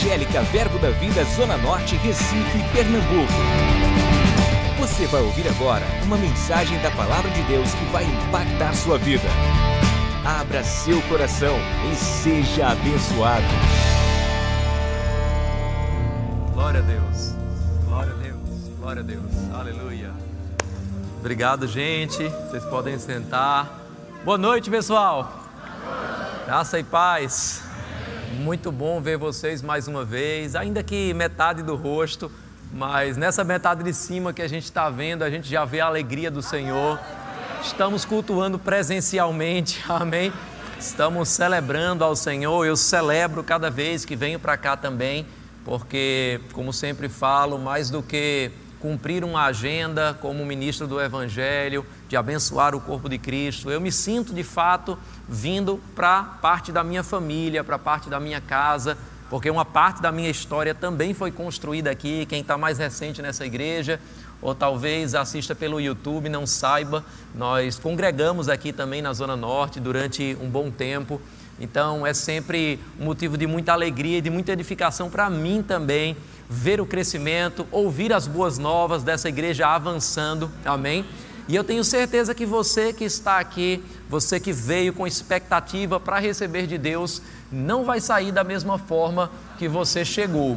Evangélica Verbo da Vida Zona Norte, Recife, Pernambuco. Você vai ouvir agora uma mensagem da Palavra de Deus que vai impactar sua vida. Abra seu coração e seja abençoado. Glória a Deus, glória a Deus, glória a Deus, aleluia. Obrigado, gente. Vocês podem sentar. Boa noite, pessoal. Graça e paz. Muito bom ver vocês mais uma vez, ainda que metade do rosto, mas nessa metade de cima que a gente está vendo, a gente já vê a alegria do Senhor. Estamos cultuando presencialmente, amém? Estamos celebrando ao Senhor. Eu celebro cada vez que venho para cá também, porque, como sempre falo, mais do que cumprir uma agenda como ministro do Evangelho, de abençoar o corpo de Cristo. Eu me sinto de fato vindo para parte da minha família, para parte da minha casa, porque uma parte da minha história também foi construída aqui. Quem está mais recente nessa igreja, ou talvez assista pelo YouTube, não saiba, nós congregamos aqui também na Zona Norte durante um bom tempo. Então é sempre um motivo de muita alegria e de muita edificação para mim também ver o crescimento, ouvir as boas novas dessa igreja avançando, amém? E eu tenho certeza que você que está aqui, você que veio com expectativa para receber de Deus, não vai sair da mesma forma que você chegou.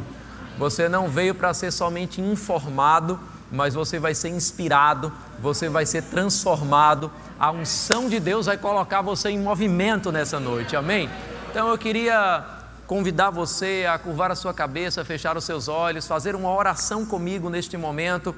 Você não veio para ser somente informado, mas você vai ser inspirado, você vai ser transformado. A unção de Deus vai colocar você em movimento nessa noite, amém? Então eu queria convidar você a curvar a sua cabeça, fechar os seus olhos, fazer uma oração comigo neste momento.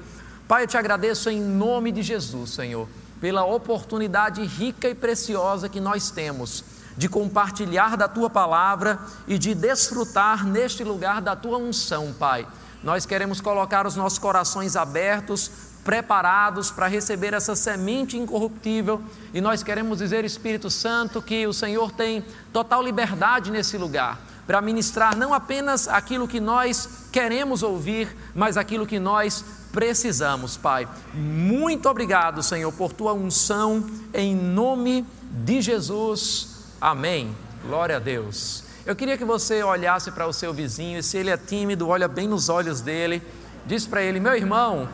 Pai, eu te agradeço em nome de Jesus, Senhor, pela oportunidade rica e preciosa que nós temos de compartilhar da tua palavra e de desfrutar neste lugar da tua unção, Pai. Nós queremos colocar os nossos corações abertos, preparados para receber essa semente incorruptível, e nós queremos dizer, Espírito Santo, que o Senhor tem total liberdade nesse lugar para ministrar não apenas aquilo que nós queremos ouvir, mas aquilo que nós precisamos, Pai. Muito obrigado, Senhor, por tua unção, em nome de Jesus. Amém. Glória a Deus. Eu queria que você olhasse para o seu vizinho, e se ele é tímido, olha bem nos olhos dele, diz para ele: Meu irmão,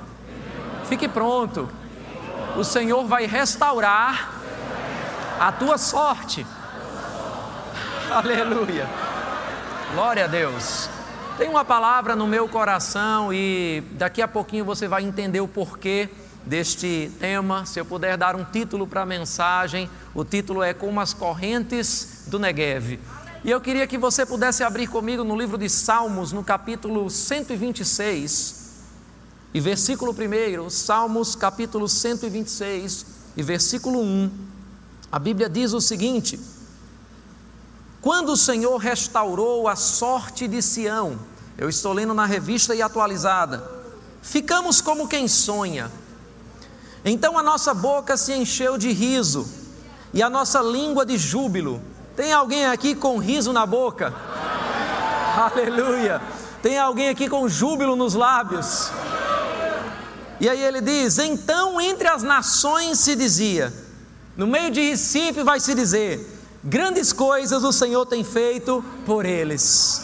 fique pronto, o Senhor vai restaurar a tua sorte. Aleluia. Glória a Deus. Tem uma palavra no meu coração e daqui a pouquinho você vai entender o porquê deste tema. Se eu puder dar um título para a mensagem, o título é Como as Correntes do Negev. E eu queria que você pudesse abrir comigo no livro de Salmos, no capítulo 126, e versículo 1, Salmos capítulo 126 e versículo 1. A Bíblia diz o seguinte: quando o Senhor restaurou a sorte de Sião, eu estou lendo na revista e atualizada, ficamos como quem sonha. Então a nossa boca se encheu de riso e a nossa língua de júbilo. Tem alguém aqui com riso na boca? Aleluia! Tem alguém aqui com júbilo nos lábios? E aí ele diz: Então entre as nações se dizia, no meio de Recife vai se dizer, Grandes coisas o Senhor tem feito por eles.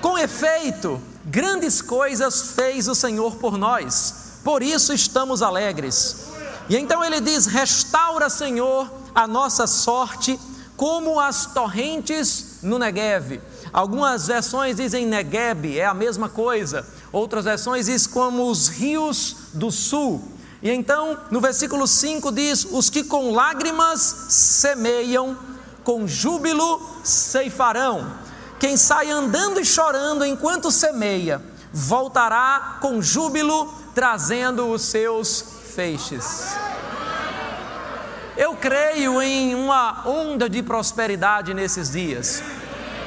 Com efeito, grandes coisas fez o Senhor por nós, por isso estamos alegres. E então ele diz: Restaura, Senhor, a nossa sorte, como as torrentes no Negev. Algumas versões dizem Negev, é a mesma coisa. Outras versões dizem como os rios do sul. E então, no versículo 5 diz: Os que com lágrimas semeiam, com júbilo ceifarão. Quem sai andando e chorando enquanto semeia, voltará com júbilo trazendo os seus feixes. Eu creio em uma onda de prosperidade nesses dias.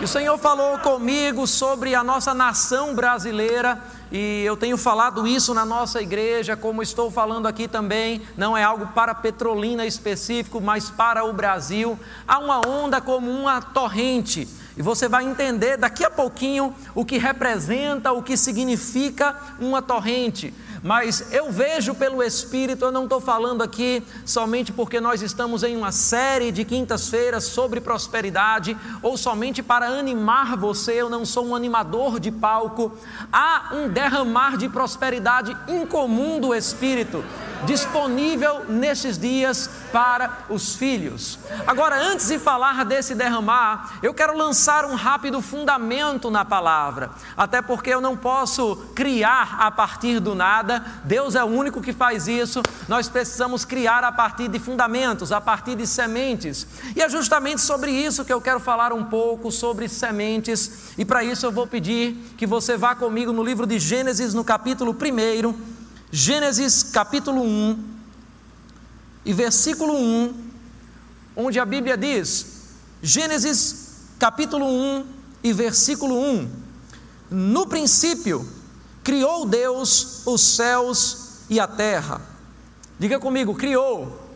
E o Senhor falou comigo sobre a nossa nação brasileira e eu tenho falado isso na nossa igreja, como estou falando aqui também, não é algo para Petrolina específico, mas para o Brasil. Há uma onda como uma torrente, e você vai entender daqui a pouquinho o que representa, o que significa uma torrente. Mas eu vejo pelo Espírito, eu não estou falando aqui somente porque nós estamos em uma série de quintas-feiras sobre prosperidade, ou somente para animar você, eu não sou um animador de palco. Há um derramar de prosperidade incomum do Espírito disponível nesses dias para os filhos. Agora, antes de falar desse derramar, eu quero lançar um rápido fundamento na palavra, até porque eu não posso criar a partir do nada, Deus é o único que faz isso, nós precisamos criar a partir de fundamentos, a partir de sementes, e é justamente sobre isso que eu quero falar um pouco, sobre sementes, e para isso eu vou pedir que você vá comigo no livro de Gênesis, no capítulo 1 Gênesis capítulo 1 e versículo 1, onde a Bíblia diz: Gênesis capítulo 1 e versículo 1: No princípio criou Deus os céus e a terra. Diga comigo, criou.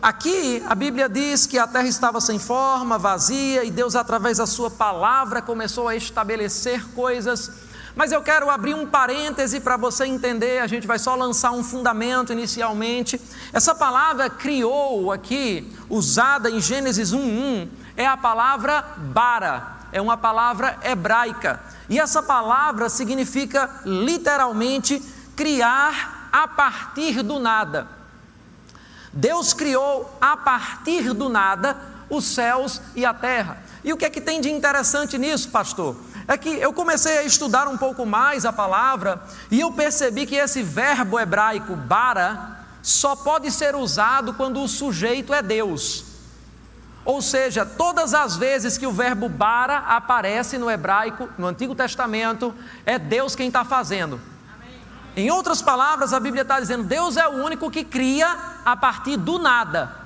Aqui a Bíblia diz que a terra estava sem forma, vazia, e Deus, através da Sua palavra, começou a estabelecer coisas mas eu quero abrir um parêntese para você entender, a gente vai só lançar um fundamento inicialmente. Essa palavra criou aqui, usada em Gênesis 1:1, é a palavra bara, é uma palavra hebraica. E essa palavra significa literalmente criar a partir do nada. Deus criou a partir do nada os céus e a terra. E o que é que tem de interessante nisso, pastor? é que eu comecei a estudar um pouco mais a palavra e eu percebi que esse verbo hebraico bara só pode ser usado quando o sujeito é Deus. Ou seja, todas as vezes que o verbo bara aparece no hebraico, no Antigo Testamento, é Deus quem está fazendo. Em outras palavras, a Bíblia está dizendo: Deus é o único que cria a partir do nada.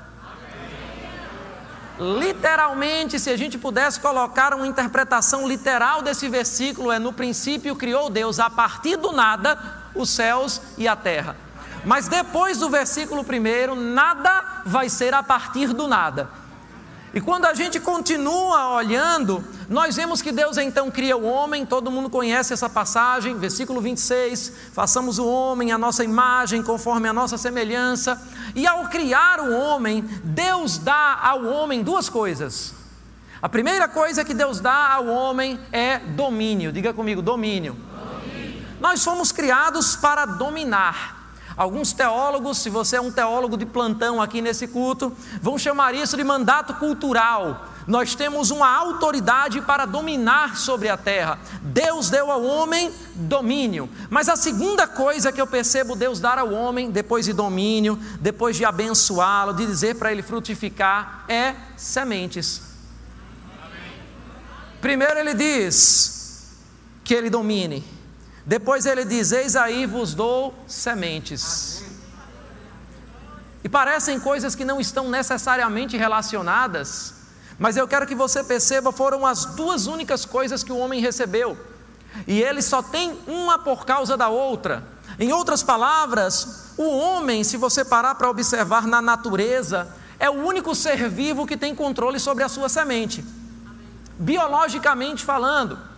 Literalmente, se a gente pudesse colocar uma interpretação literal desse versículo, é no princípio criou Deus a partir do nada os céus e a terra. Mas depois do versículo primeiro, nada vai ser a partir do nada. E quando a gente continua olhando, nós vemos que Deus então cria o homem, todo mundo conhece essa passagem, versículo 26, façamos o homem a nossa imagem, conforme a nossa semelhança. E ao criar o homem, Deus dá ao homem duas coisas. A primeira coisa que Deus dá ao homem é domínio. Diga comigo, domínio. domínio. Nós fomos criados para dominar. Alguns teólogos, se você é um teólogo de plantão aqui nesse culto, vão chamar isso de mandato cultural. Nós temos uma autoridade para dominar sobre a terra. Deus deu ao homem domínio. Mas a segunda coisa que eu percebo Deus dar ao homem, depois de domínio, depois de abençoá-lo, de dizer para ele frutificar, é sementes. Primeiro ele diz que ele domine. Depois ele diz: Eis aí vos dou sementes. E parecem coisas que não estão necessariamente relacionadas, mas eu quero que você perceba: foram as duas únicas coisas que o homem recebeu, e ele só tem uma por causa da outra. Em outras palavras, o homem, se você parar para observar na natureza, é o único ser vivo que tem controle sobre a sua semente, biologicamente falando.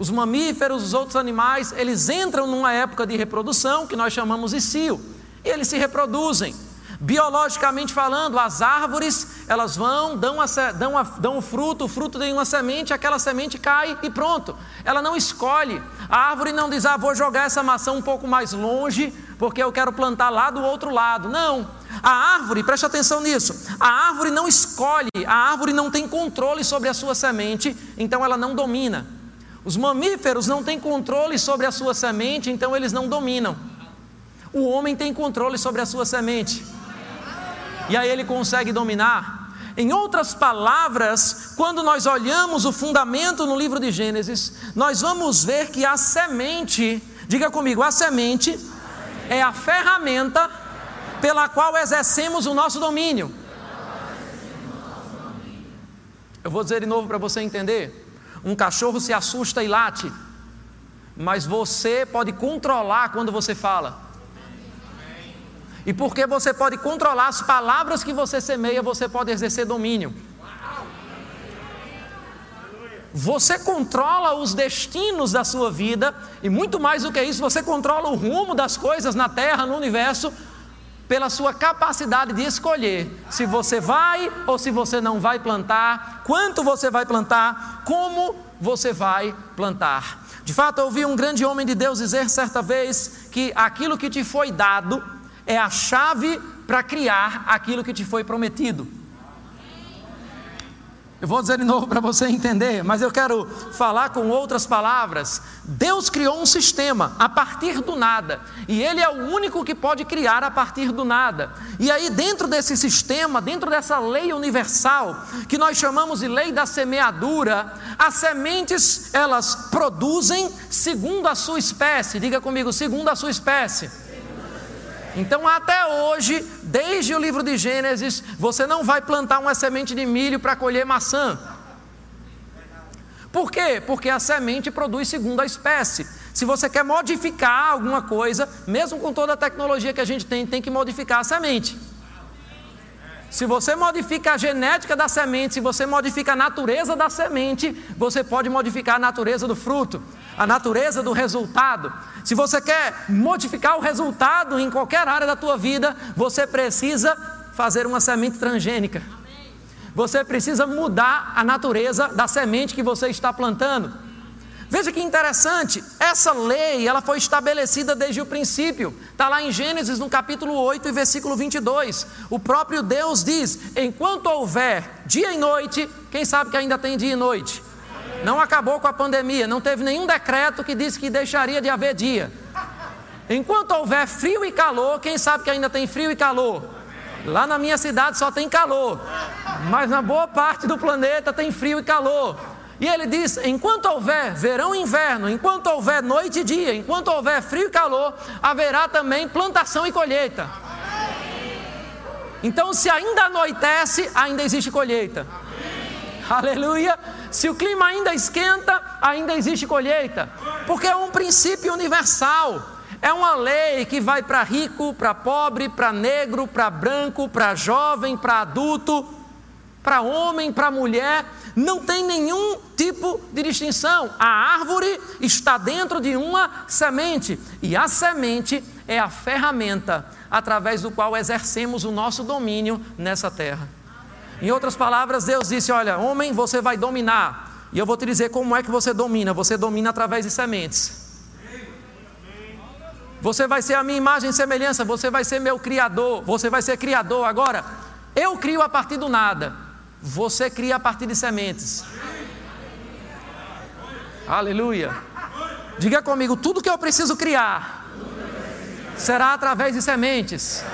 Os mamíferos, os outros animais, eles entram numa época de reprodução que nós chamamos de cio, e eles se reproduzem. Biologicamente falando, as árvores, elas vão, dão, a, dão, a, dão o fruto, o fruto tem uma semente, aquela semente cai e pronto. Ela não escolhe. A árvore não diz, ah, vou jogar essa maçã um pouco mais longe, porque eu quero plantar lá do outro lado. Não. A árvore, preste atenção nisso, a árvore não escolhe, a árvore não tem controle sobre a sua semente, então ela não domina. Os mamíferos não têm controle sobre a sua semente, então eles não dominam. O homem tem controle sobre a sua semente. E aí ele consegue dominar. Em outras palavras, quando nós olhamos o fundamento no livro de Gênesis, nós vamos ver que a semente, diga comigo, a semente é a ferramenta pela qual exercemos o nosso domínio. Eu vou dizer de novo para você entender. Um cachorro se assusta e late, mas você pode controlar quando você fala. E porque você pode controlar as palavras que você semeia, você pode exercer domínio. você controla os destinos da sua vida, e muito mais do que isso, você controla o rumo das coisas na terra, no universo, pela sua capacidade de escolher se você vai ou se você não vai plantar, quanto você vai plantar, como você vai plantar. De fato, eu ouvi um grande homem de Deus dizer certa vez que aquilo que te foi dado é a chave para criar aquilo que te foi prometido. Eu vou dizer de novo para você entender, mas eu quero falar com outras palavras. Deus criou um sistema a partir do nada, e Ele é o único que pode criar a partir do nada. E aí, dentro desse sistema, dentro dessa lei universal, que nós chamamos de lei da semeadura, as sementes elas produzem segundo a sua espécie. Diga comigo, segundo a sua espécie. Então, até hoje, desde o livro de Gênesis, você não vai plantar uma semente de milho para colher maçã. Por quê? Porque a semente produz segundo a espécie. Se você quer modificar alguma coisa, mesmo com toda a tecnologia que a gente tem, tem que modificar a semente. Se você modifica a genética da semente, se você modifica a natureza da semente, você pode modificar a natureza do fruto, a natureza do resultado. Se você quer modificar o resultado em qualquer área da tua vida, você precisa fazer uma semente transgênica. Você precisa mudar a natureza da semente que você está plantando. Veja que interessante, essa lei, ela foi estabelecida desde o princípio. Está lá em Gênesis, no capítulo 8 e versículo 22. O próprio Deus diz: enquanto houver dia e noite, quem sabe que ainda tem dia e noite? Não acabou com a pandemia, não teve nenhum decreto que disse que deixaria de haver dia. Enquanto houver frio e calor, quem sabe que ainda tem frio e calor? Lá na minha cidade só tem calor, mas na boa parte do planeta tem frio e calor. E ele diz: enquanto houver verão e inverno, enquanto houver noite e dia, enquanto houver frio e calor, haverá também plantação e colheita. Então, se ainda anoitece, ainda existe colheita. Aleluia. Se o clima ainda esquenta, ainda existe colheita. Porque é um princípio universal. É uma lei que vai para rico, para pobre, para negro, para branco, para jovem, para adulto, para homem, para mulher não tem nenhum tipo de distinção. A árvore está dentro de uma semente, e a semente é a ferramenta através do qual exercemos o nosso domínio nessa terra. Em outras palavras, Deus disse: Olha, homem, você vai dominar. E eu vou te dizer como é que você domina. Você domina através de sementes. Você vai ser a minha imagem e semelhança, você vai ser meu criador, você vai ser criador. Agora, eu crio a partir do nada. Você cria a partir de sementes. Aleluia. Diga comigo: tudo que eu preciso criar será através de sementes.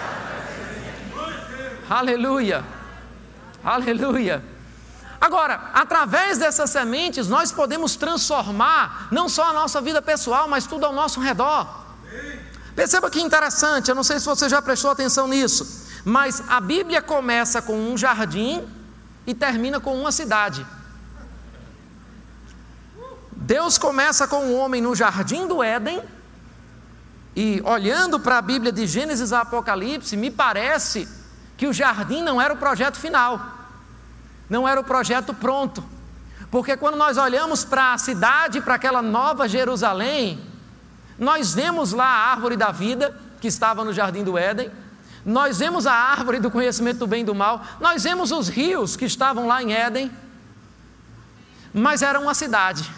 Aleluia. Aleluia. Agora, através dessas sementes, nós podemos transformar não só a nossa vida pessoal, mas tudo ao nosso redor. Perceba que interessante, eu não sei se você já prestou atenção nisso, mas a Bíblia começa com um jardim e termina com uma cidade. Deus começa com o homem no jardim do Éden, e olhando para a Bíblia de Gênesis a Apocalipse, me parece que o jardim não era o projeto final, não era o projeto pronto. Porque quando nós olhamos para a cidade, para aquela nova Jerusalém, nós vemos lá a árvore da vida que estava no jardim do Éden, nós vemos a árvore do conhecimento do bem e do mal, nós vemos os rios que estavam lá em Éden, mas era uma cidade.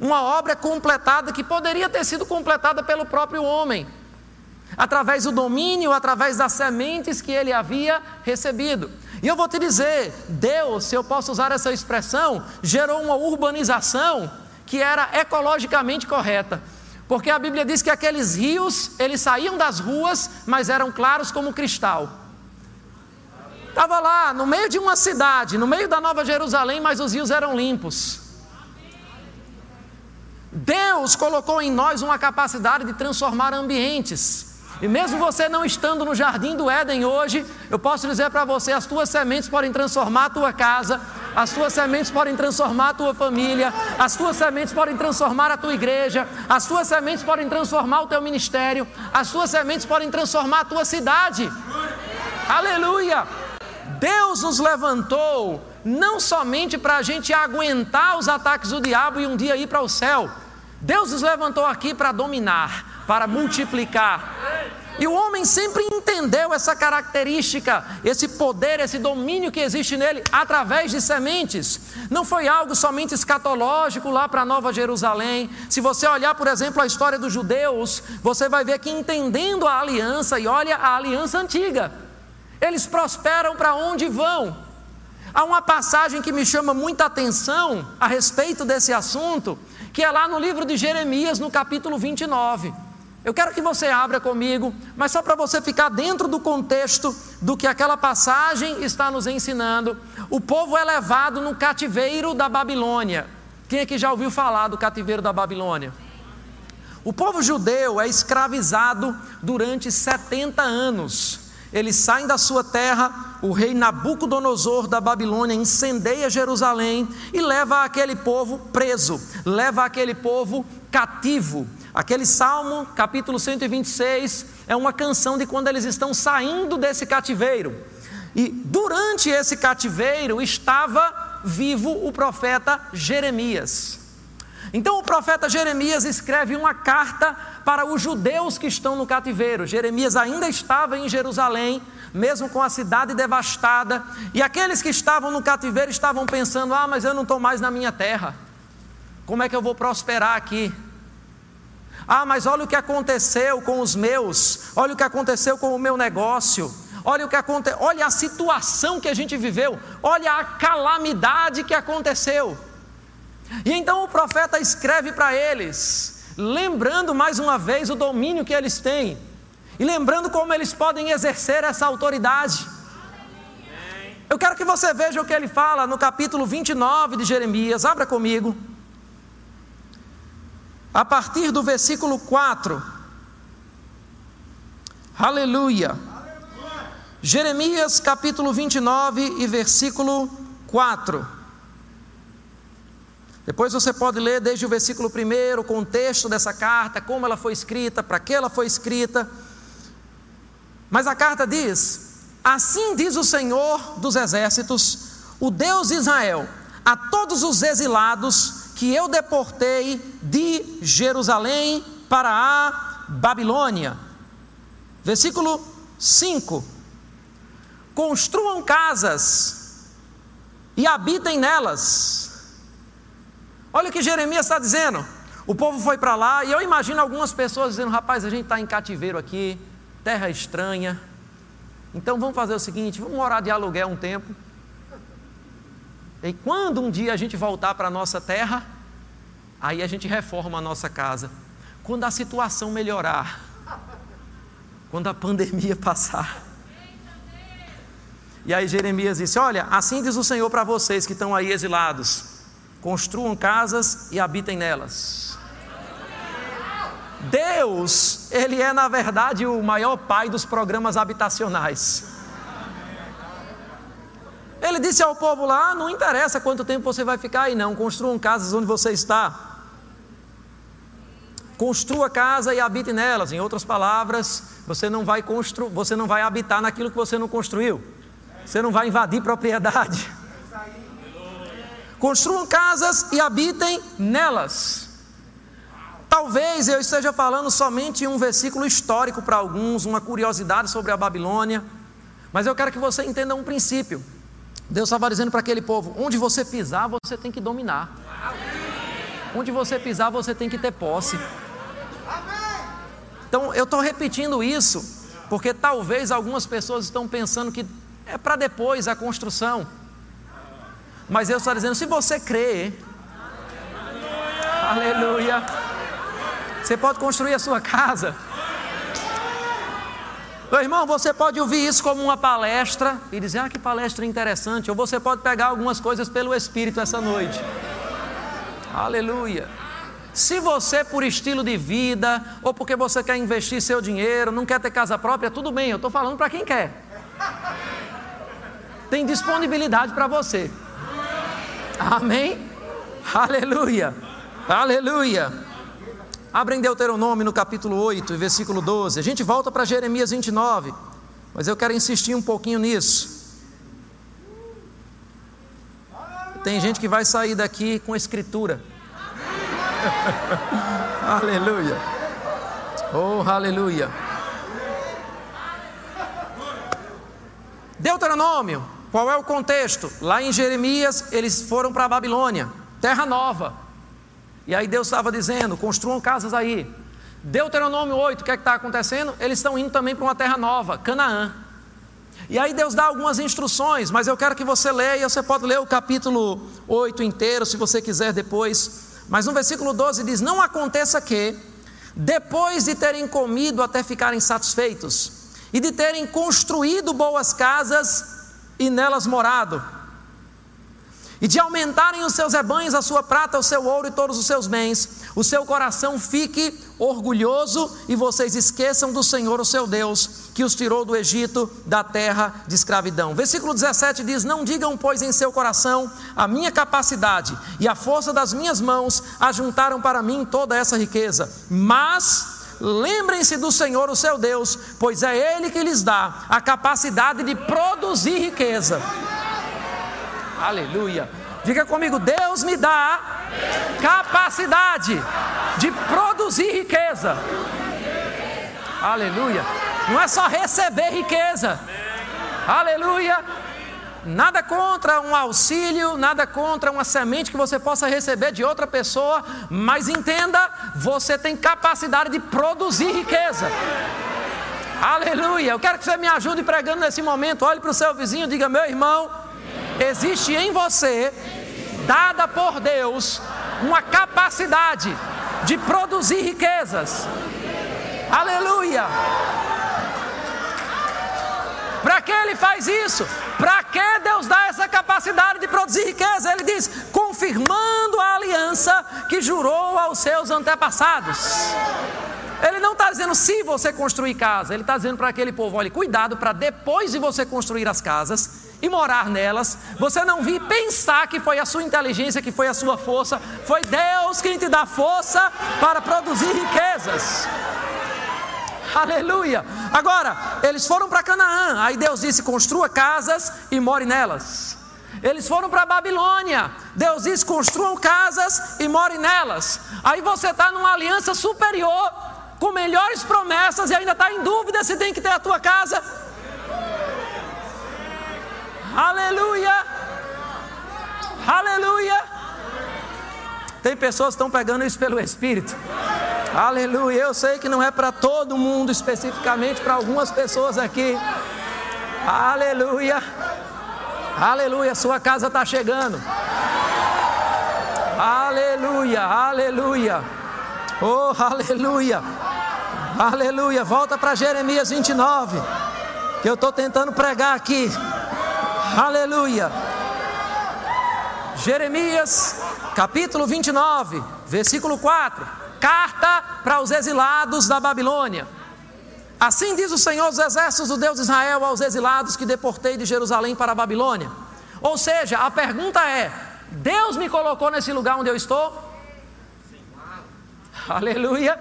Uma obra completada que poderia ter sido completada pelo próprio homem, através do domínio, através das sementes que ele havia recebido. E eu vou te dizer, Deus, se eu posso usar essa expressão, gerou uma urbanização que era ecologicamente correta. Porque a Bíblia diz que aqueles rios, eles saíam das ruas, mas eram claros como cristal. Estava lá, no meio de uma cidade, no meio da Nova Jerusalém, mas os rios eram limpos. Deus colocou em nós uma capacidade de transformar ambientes. E mesmo você não estando no jardim do Éden hoje, eu posso dizer para você: as tuas sementes podem transformar a tua casa, as tuas sementes podem transformar a tua família, as tuas sementes podem transformar a tua igreja, as tuas sementes podem transformar o teu ministério, as tuas sementes podem transformar a tua cidade. Aleluia! Deus nos levantou não somente para a gente aguentar os ataques do diabo e um dia ir para o céu. Deus nos levantou aqui para dominar, para multiplicar. E o homem sempre entendeu essa característica, esse poder, esse domínio que existe nele através de sementes. Não foi algo somente escatológico lá para Nova Jerusalém. Se você olhar, por exemplo, a história dos judeus, você vai ver que entendendo a aliança, e olha a aliança antiga, eles prosperam para onde vão. Há uma passagem que me chama muita atenção a respeito desse assunto, que é lá no livro de Jeremias, no capítulo 29. Eu quero que você abra comigo, mas só para você ficar dentro do contexto do que aquela passagem está nos ensinando. O povo é levado no cativeiro da Babilônia. Quem aqui já ouviu falar do cativeiro da Babilônia? O povo judeu é escravizado durante 70 anos. Eles saem da sua terra, o rei Nabucodonosor da Babilônia incendeia Jerusalém e leva aquele povo preso, leva aquele povo cativo. Aquele salmo, capítulo 126, é uma canção de quando eles estão saindo desse cativeiro. E durante esse cativeiro estava vivo o profeta Jeremias. Então o profeta Jeremias escreve uma carta para os judeus que estão no cativeiro. Jeremias ainda estava em Jerusalém, mesmo com a cidade devastada, e aqueles que estavam no cativeiro estavam pensando: ah, mas eu não estou mais na minha terra, como é que eu vou prosperar aqui? Ah, mas olha o que aconteceu com os meus, olha o que aconteceu com o meu negócio, olha o que aconteceu, olha a situação que a gente viveu, olha a calamidade que aconteceu. E então o profeta escreve para eles, lembrando mais uma vez o domínio que eles têm, e lembrando como eles podem exercer essa autoridade. Eu quero que você veja o que ele fala no capítulo 29 de Jeremias, abra comigo a partir do versículo 4. Aleluia. Jeremias capítulo 29 e versículo 4. Depois você pode ler desde o versículo 1 o contexto dessa carta, como ela foi escrita, para que ela foi escrita. Mas a carta diz: Assim diz o Senhor dos exércitos, o Deus de Israel, a todos os exilados que eu deportei de Jerusalém para a Babilônia. Versículo 5: Construam casas e habitem nelas. Olha o que Jeremias está dizendo. O povo foi para lá e eu imagino algumas pessoas dizendo: rapaz, a gente está em cativeiro aqui, terra estranha. Então vamos fazer o seguinte: vamos morar de aluguel um tempo. E quando um dia a gente voltar para a nossa terra, aí a gente reforma a nossa casa. Quando a situação melhorar, quando a pandemia passar. E aí Jeremias disse: Olha, assim diz o Senhor para vocês que estão aí exilados: construam casas e habitem nelas. Deus, Ele é na verdade o maior pai dos programas habitacionais. Ele disse ao povo lá: não interessa quanto tempo você vai ficar aí, não. Construam casas onde você está. Construa casa e habite nelas. Em outras palavras, você não vai constru... você não vai habitar naquilo que você não construiu. Você não vai invadir propriedade. Construam casas e habitem nelas. Talvez eu esteja falando somente um versículo histórico para alguns, uma curiosidade sobre a Babilônia, mas eu quero que você entenda um princípio. Deus estava dizendo para aquele povo: onde você pisar, você tem que dominar. Onde você pisar, você tem que ter posse. Então, eu estou repetindo isso, porque talvez algumas pessoas estão pensando que é para depois a construção. Mas eu estou dizendo: se você crê, aleluia, você pode construir a sua casa. Meu irmão, você pode ouvir isso como uma palestra e dizer, ah, que palestra interessante. Ou você pode pegar algumas coisas pelo Espírito essa noite. Aleluia. Se você, por estilo de vida, ou porque você quer investir seu dinheiro, não quer ter casa própria, tudo bem, eu estou falando para quem quer. Tem disponibilidade para você. Amém? Aleluia. Aleluia. Abrem Deuteronômio no capítulo 8, versículo 12. A gente volta para Jeremias 29, mas eu quero insistir um pouquinho nisso. Tem gente que vai sair daqui com escritura. aleluia. Oh, aleluia. Deuteronômio, qual é o contexto? Lá em Jeremias, eles foram para a Babilônia, terra nova. E aí Deus estava dizendo: construam casas aí. Deuteronômio 8, o que é está acontecendo? Eles estão indo também para uma terra nova, Canaã. E aí Deus dá algumas instruções, mas eu quero que você leia, você pode ler o capítulo 8 inteiro, se você quiser depois. Mas no versículo 12 diz: Não aconteça que, depois de terem comido até ficarem satisfeitos, e de terem construído boas casas e nelas morado, e de aumentarem os seus rebanhos, a sua prata, o seu ouro e todos os seus bens, o seu coração fique orgulhoso e vocês esqueçam do Senhor, o seu Deus, que os tirou do Egito, da terra de escravidão. Versículo 17 diz: Não digam, pois, em seu coração, a minha capacidade e a força das minhas mãos ajuntaram para mim toda essa riqueza, mas. Lembrem-se do Senhor, o seu Deus, pois é Ele que lhes dá a capacidade de produzir riqueza. Aleluia. Diga comigo: Deus me dá capacidade de produzir riqueza. Aleluia. Não é só receber riqueza. Aleluia. Nada contra um auxílio, nada contra uma semente que você possa receber de outra pessoa, mas entenda, você tem capacidade de produzir riqueza. Aleluia. Eu quero que você me ajude pregando nesse momento. Olhe para o seu vizinho diga: meu irmão, existe em você, dada por Deus, uma capacidade de produzir riquezas. Aleluia! Que ele faz isso? Para que Deus dá essa capacidade de produzir riqueza? Ele diz: confirmando a aliança que jurou aos seus antepassados. Ele não está dizendo se você construir casa, ele está dizendo para aquele povo: olhe, cuidado para depois de você construir as casas, e morar nelas, você não vir pensar que foi a sua inteligência, que foi a sua força, foi Deus quem te dá força para produzir riquezas. Aleluia. Agora, eles foram para Canaã, aí Deus disse: construa casas e more nelas. Eles foram para Babilônia, Deus disse: construam casas e more nelas. Aí você está numa aliança superior, com melhores promessas e ainda está em dúvida se tem que ter a tua casa. Aleluia! Aleluia! Tem pessoas que estão pegando isso pelo Espírito. Aleluia! Eu sei que não é para todo mundo, especificamente para algumas pessoas aqui. Aleluia! Aleluia! Sua casa está chegando. Aleluia! Aleluia! Oh, aleluia! Aleluia! Volta para Jeremias 29, que eu estou tentando pregar aqui. Aleluia. Jeremias, capítulo 29, versículo 4. Carta para os exilados da Babilônia. Assim diz o Senhor dos Exércitos, o Deus de Israel, aos exilados que deportei de Jerusalém para a Babilônia. Ou seja, a pergunta é: Deus me colocou nesse lugar onde eu estou? Aleluia.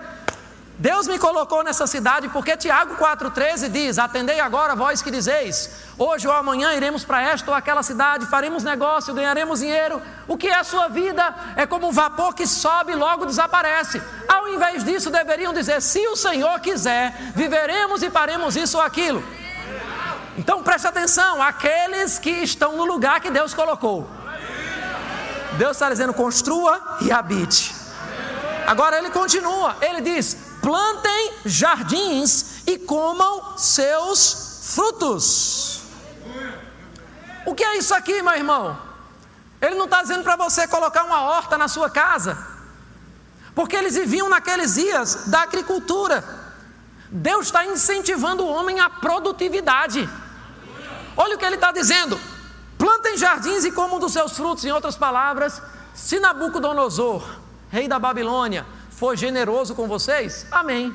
Deus me colocou nessa cidade porque Tiago 4,13 diz: Atendei agora, vós que dizeis, hoje ou amanhã iremos para esta ou aquela cidade, faremos negócio, ganharemos dinheiro. O que é a sua vida? É como um vapor que sobe e logo desaparece. Ao invés disso, deveriam dizer: Se o Senhor quiser, viveremos e faremos isso ou aquilo. Então preste atenção: aqueles que estão no lugar que Deus colocou. Deus está dizendo: construa e habite. Agora ele continua, ele diz: plantem jardins e comam seus frutos. O que é isso aqui, meu irmão? Ele não está dizendo para você colocar uma horta na sua casa, porque eles viviam naqueles dias da agricultura. Deus está incentivando o homem à produtividade. Olha o que ele está dizendo: plantem jardins e comam dos seus frutos. Em outras palavras, se Nabucodonosor, rei da Babilônia, for generoso com vocês, amém.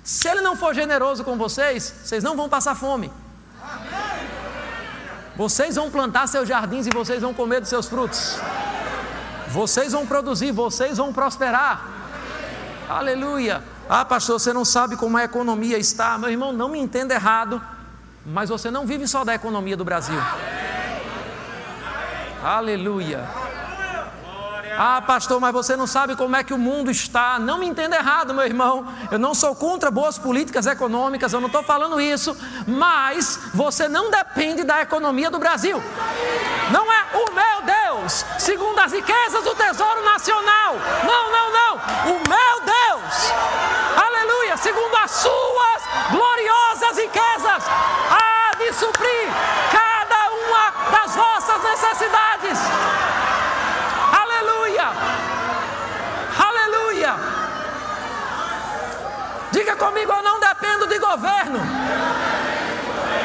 Se ele não for generoso com vocês, vocês não vão passar fome. Vocês vão plantar seus jardins e vocês vão comer dos seus frutos. Vocês vão produzir, vocês vão prosperar. Aleluia. Ah, pastor, você não sabe como a economia está. Meu irmão, não me entenda errado, mas você não vive só da economia do Brasil. Aleluia. Ah, pastor, mas você não sabe como é que o mundo está. Não me entenda errado, meu irmão. Eu não sou contra boas políticas econômicas, eu não estou falando isso. Mas você não depende da economia do Brasil. Não é o meu Deus, segundo as riquezas do Tesouro Nacional. Não, não, não. O meu Deus, aleluia, segundo as suas gloriosas riquezas, há de suprir comigo, eu não dependo de governo.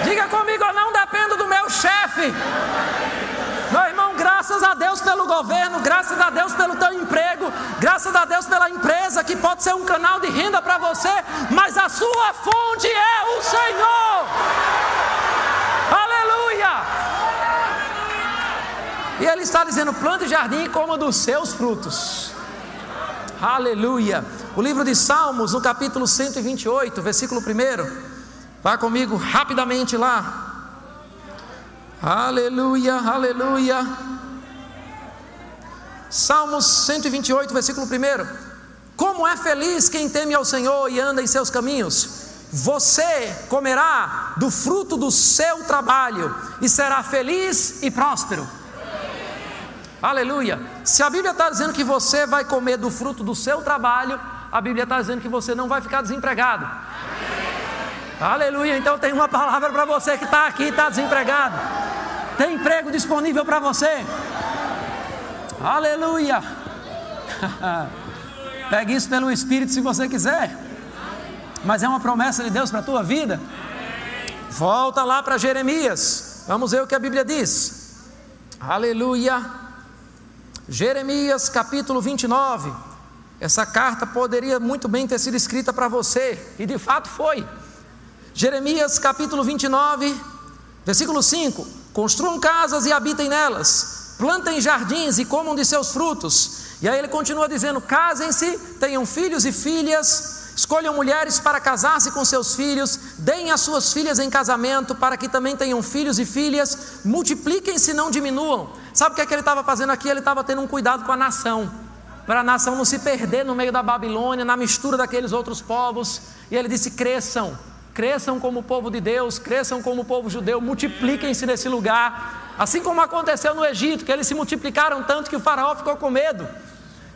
Diga comigo, eu não dependo do meu chefe. Meu irmão, graças a Deus pelo governo, graças a Deus pelo teu emprego, graças a Deus pela empresa que pode ser um canal de renda para você, mas a sua fonte é o Senhor. Aleluia! E ele está dizendo: plante jardim e coma dos seus frutos. Aleluia. O livro de Salmos, no capítulo 128, versículo 1. Vá comigo rapidamente lá. Aleluia, aleluia. Salmos 128, versículo 1. Como é feliz quem teme ao Senhor e anda em seus caminhos. Você comerá do fruto do seu trabalho e será feliz e próspero. Aleluia. Se a Bíblia está dizendo que você vai comer do fruto do seu trabalho, a Bíblia está dizendo que você não vai ficar desempregado. Aleluia. Então tem uma palavra para você que está aqui e está desempregado. Tem emprego disponível para você. Aleluia. Pegue isso pelo Espírito se você quiser. Mas é uma promessa de Deus para a tua vida. Volta lá para Jeremias. Vamos ver o que a Bíblia diz. Aleluia. Jeremias capítulo 29. Essa carta poderia muito bem ter sido escrita para você, e de fato foi. Jeremias capítulo 29, versículo 5: Construam casas e habitem nelas, plantem jardins e comam de seus frutos. E aí ele continua dizendo: Casem-se, tenham filhos e filhas, Escolham mulheres para casar-se com seus filhos, deem as suas filhas em casamento, para que também tenham filhos e filhas, multipliquem-se, não diminuam. Sabe o que, é que ele estava fazendo aqui? Ele estava tendo um cuidado com a nação, para a nação não se perder no meio da Babilônia, na mistura daqueles outros povos. E ele disse: cresçam, cresçam como o povo de Deus, cresçam como o povo judeu, multipliquem-se nesse lugar. Assim como aconteceu no Egito, que eles se multiplicaram tanto que o faraó ficou com medo.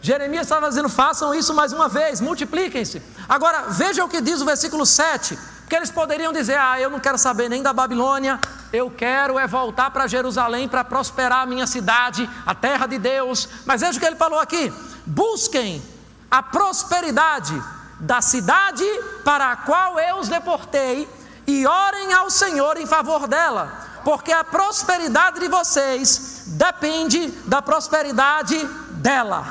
Jeremias estava dizendo: façam isso mais uma vez, multipliquem-se. Agora, veja o que diz o versículo 7. Porque eles poderiam dizer: ah, eu não quero saber nem da Babilônia, eu quero é voltar para Jerusalém para prosperar a minha cidade, a terra de Deus. Mas veja o que ele falou aqui: busquem a prosperidade da cidade para a qual eu os deportei e orem ao Senhor em favor dela, porque a prosperidade de vocês depende da prosperidade dela.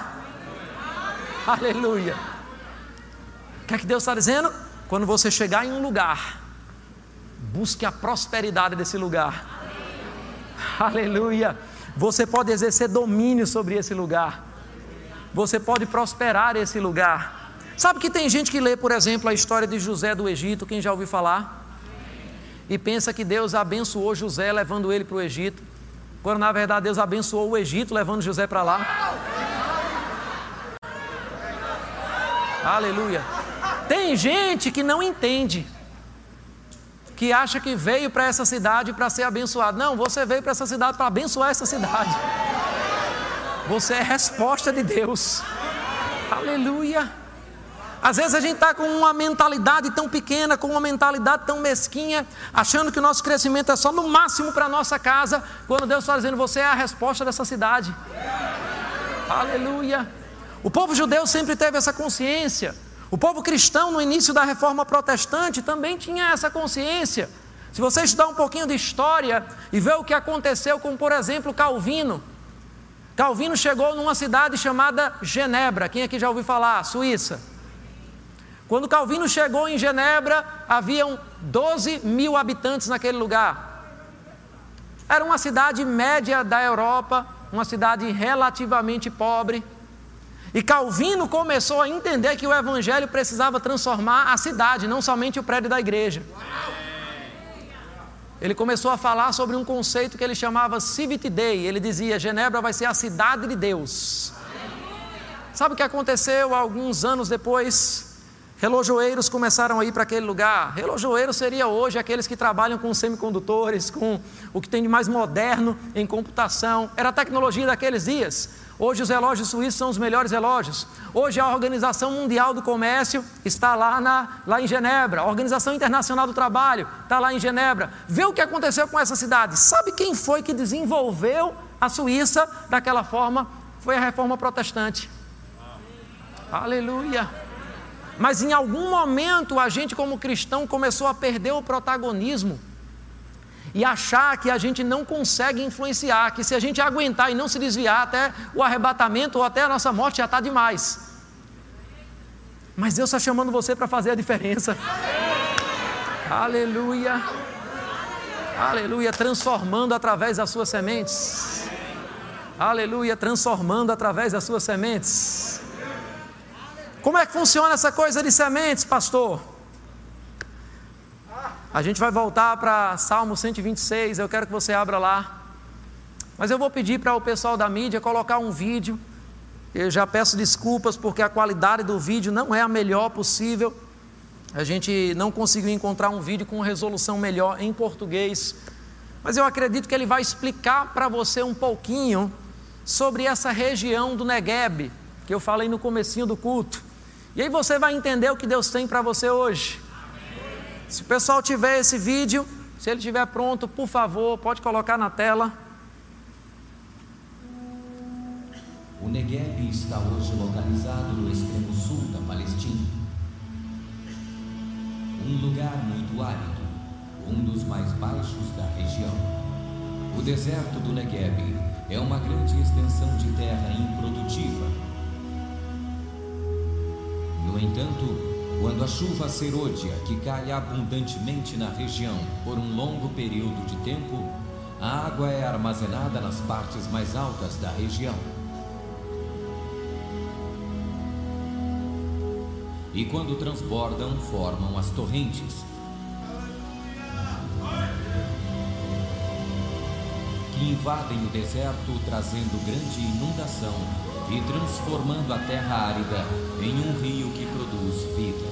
Aleluia. O que é que Deus está dizendo? Quando você chegar em um lugar, busque a prosperidade desse lugar. Aleluia. Você pode exercer domínio sobre esse lugar. Você pode prosperar esse lugar. Sabe que tem gente que lê, por exemplo, a história de José do Egito, quem já ouviu falar? E pensa que Deus abençoou José levando ele para o Egito, quando na verdade Deus abençoou o Egito levando José para lá. Aleluia. Tem gente que não entende, que acha que veio para essa cidade para ser abençoado. Não, você veio para essa cidade para abençoar essa cidade. Você é resposta de Deus. Aleluia. Às vezes a gente está com uma mentalidade tão pequena, com uma mentalidade tão mesquinha, achando que o nosso crescimento é só no máximo para a nossa casa, quando Deus está dizendo, você é a resposta dessa cidade. Aleluia. O povo judeu sempre teve essa consciência. O povo cristão, no início da reforma protestante, também tinha essa consciência. Se você estudar um pouquinho de história e ver o que aconteceu com, por exemplo, Calvino. Calvino chegou numa cidade chamada Genebra. Quem aqui já ouviu falar? Suíça. Quando Calvino chegou em Genebra, haviam 12 mil habitantes naquele lugar. Era uma cidade média da Europa, uma cidade relativamente pobre. E Calvino começou a entender que o Evangelho precisava transformar a cidade, não somente o prédio da igreja. ele começou a falar sobre um conceito que ele chamava Civit Day. Ele dizia: Genebra vai ser a cidade de Deus. Sabe o que aconteceu alguns anos depois? Relojoeiros começaram a ir para aquele lugar. Relojoeiro seria hoje aqueles que trabalham com semicondutores, com o que tem de mais moderno em computação. Era a tecnologia daqueles dias. Hoje os relógios suíços são os melhores relógios. Hoje a Organização Mundial do Comércio está lá, na, lá em Genebra. A Organização Internacional do Trabalho está lá em Genebra. Vê o que aconteceu com essa cidade. Sabe quem foi que desenvolveu a Suíça daquela forma? Foi a reforma protestante. Aleluia. Mas em algum momento a gente, como cristão, começou a perder o protagonismo e achar que a gente não consegue influenciar, que se a gente aguentar e não se desviar até o arrebatamento ou até a nossa morte já está demais. Mas Deus está chamando você para fazer a diferença. Aleluia. Aleluia, transformando através das suas sementes. Aleluia, transformando através das suas sementes. Como é que funciona essa coisa de sementes, pastor? A gente vai voltar para Salmo 126, eu quero que você abra lá. Mas eu vou pedir para o pessoal da mídia colocar um vídeo. Eu já peço desculpas porque a qualidade do vídeo não é a melhor possível. A gente não conseguiu encontrar um vídeo com resolução melhor em português. Mas eu acredito que ele vai explicar para você um pouquinho sobre essa região do Negueb, que eu falei no comecinho do culto. E aí você vai entender o que Deus tem para você hoje. Se o pessoal tiver esse vídeo, se ele estiver pronto, por favor, pode colocar na tela. O Negev está hoje localizado no extremo sul da Palestina. Um lugar muito árido, um dos mais baixos da região. O deserto do Negev é uma grande extensão de terra improdutiva. No entanto, quando a chuva serôdia, que cai abundantemente na região por um longo período de tempo, a água é armazenada nas partes mais altas da região. E quando transbordam, formam as torrentes. Que invadem o deserto, trazendo grande inundação e transformando a terra árida em um rio que produz vida.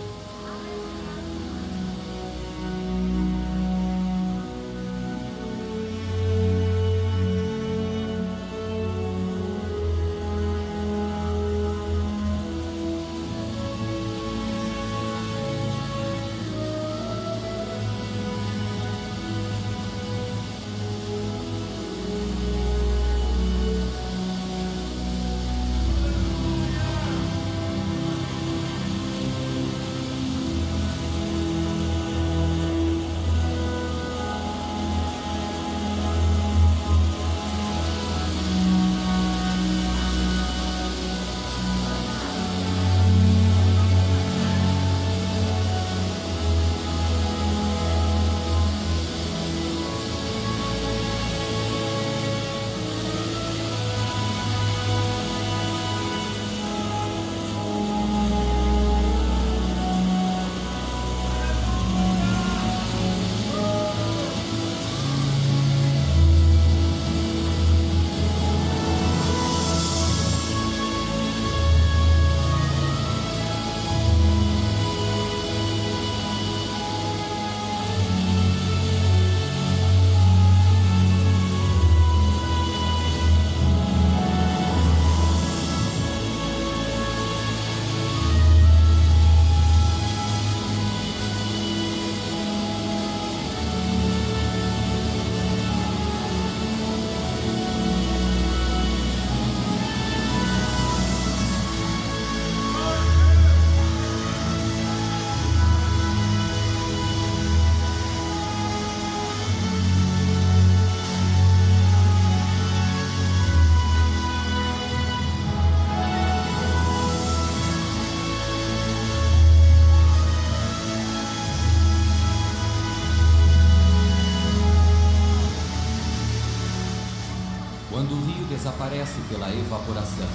Desaparece pela evaporação.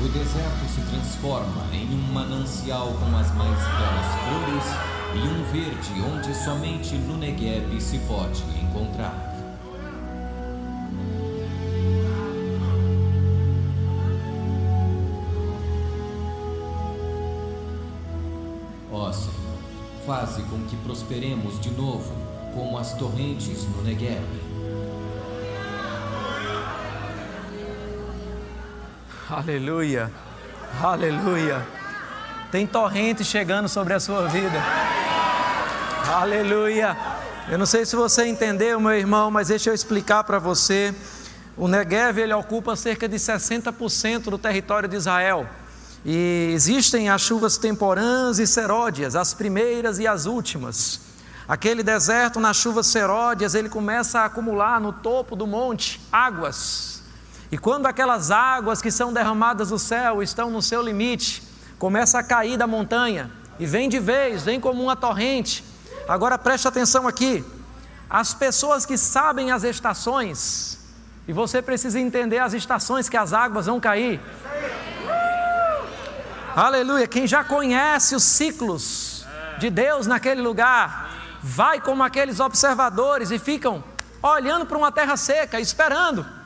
O deserto se transforma em um manancial com as mais belas flores e um verde onde somente no Negev se pode encontrar. Ó Senhor, faze com que prosperemos de novo, como as torrentes no Negev. Aleluia, aleluia. Tem torrente chegando sobre a sua vida. Aleluia. Eu não sei se você entendeu, meu irmão, mas deixa eu explicar para você. O Negev ele ocupa cerca de 60% do território de Israel. E existem as chuvas temporãs e seródias, as primeiras e as últimas. Aquele deserto, nas chuvas seródias, ele começa a acumular no topo do monte águas. E quando aquelas águas que são derramadas do céu estão no seu limite, começa a cair da montanha e vem de vez, vem como uma torrente. Agora preste atenção aqui. As pessoas que sabem as estações, e você precisa entender as estações que as águas vão cair. Aleluia. Quem já conhece os ciclos de Deus naquele lugar, vai como aqueles observadores e ficam olhando para uma terra seca, esperando.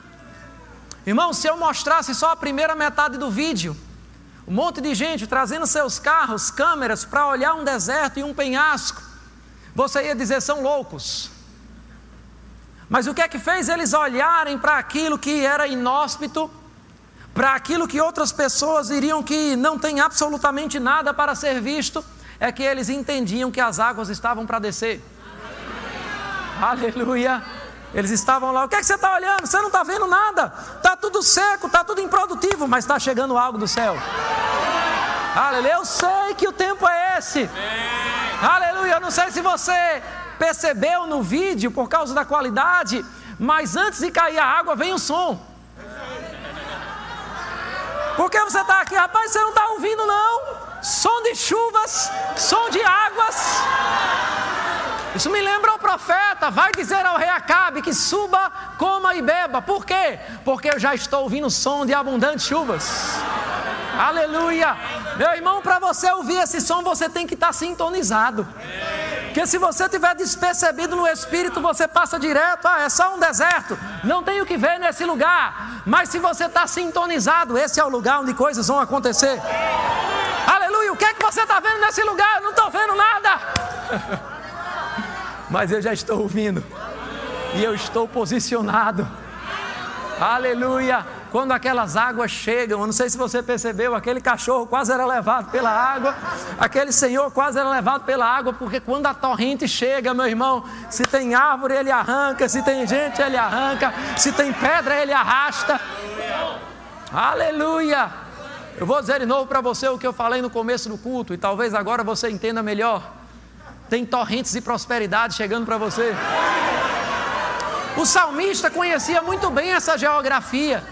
Irmão, se eu mostrasse só a primeira metade do vídeo, um monte de gente trazendo seus carros, câmeras para olhar um deserto e um penhasco, você ia dizer são loucos. Mas o que é que fez eles olharem para aquilo que era inóspito para aquilo que outras pessoas iriam que não tem absolutamente nada para ser visto, é que eles entendiam que as águas estavam para descer. Aleluia. Eles estavam lá, o que é que você está olhando? Você não está vendo nada, está tudo seco, está tudo improdutivo, mas está chegando algo do céu. Aleluia, eu sei que o tempo é esse. Aleluia, eu não sei se você percebeu no vídeo por causa da qualidade, mas antes de cair a água vem o som. Por que você está aqui? Rapaz, você não está ouvindo, não? Som de chuvas, som de águas. Isso me lembra o profeta. Vai dizer ao rei Acabe que suba, coma e beba. Por quê? Porque eu já estou ouvindo som de abundantes chuvas. Aleluia. Meu irmão, para você ouvir esse som, você tem que estar tá sintonizado. Porque se você tiver despercebido no espírito, você passa direto, ah, é só um deserto, não tem o que ver nesse lugar. Mas se você está sintonizado, esse é o lugar onde coisas vão acontecer. Aleluia, o que é que você está vendo nesse lugar? Eu não estou vendo nada. Mas eu já estou ouvindo. E eu estou posicionado. Aleluia quando aquelas águas chegam, eu não sei se você percebeu, aquele cachorro quase era levado pela água, aquele senhor quase era levado pela água, porque quando a torrente chega, meu irmão, se tem árvore ele arranca, se tem gente ele arranca, se tem pedra ele arrasta. Aleluia! Eu vou dizer de novo para você o que eu falei no começo do culto, e talvez agora você entenda melhor. Tem torrentes de prosperidade chegando para você. O salmista conhecia muito bem essa geografia.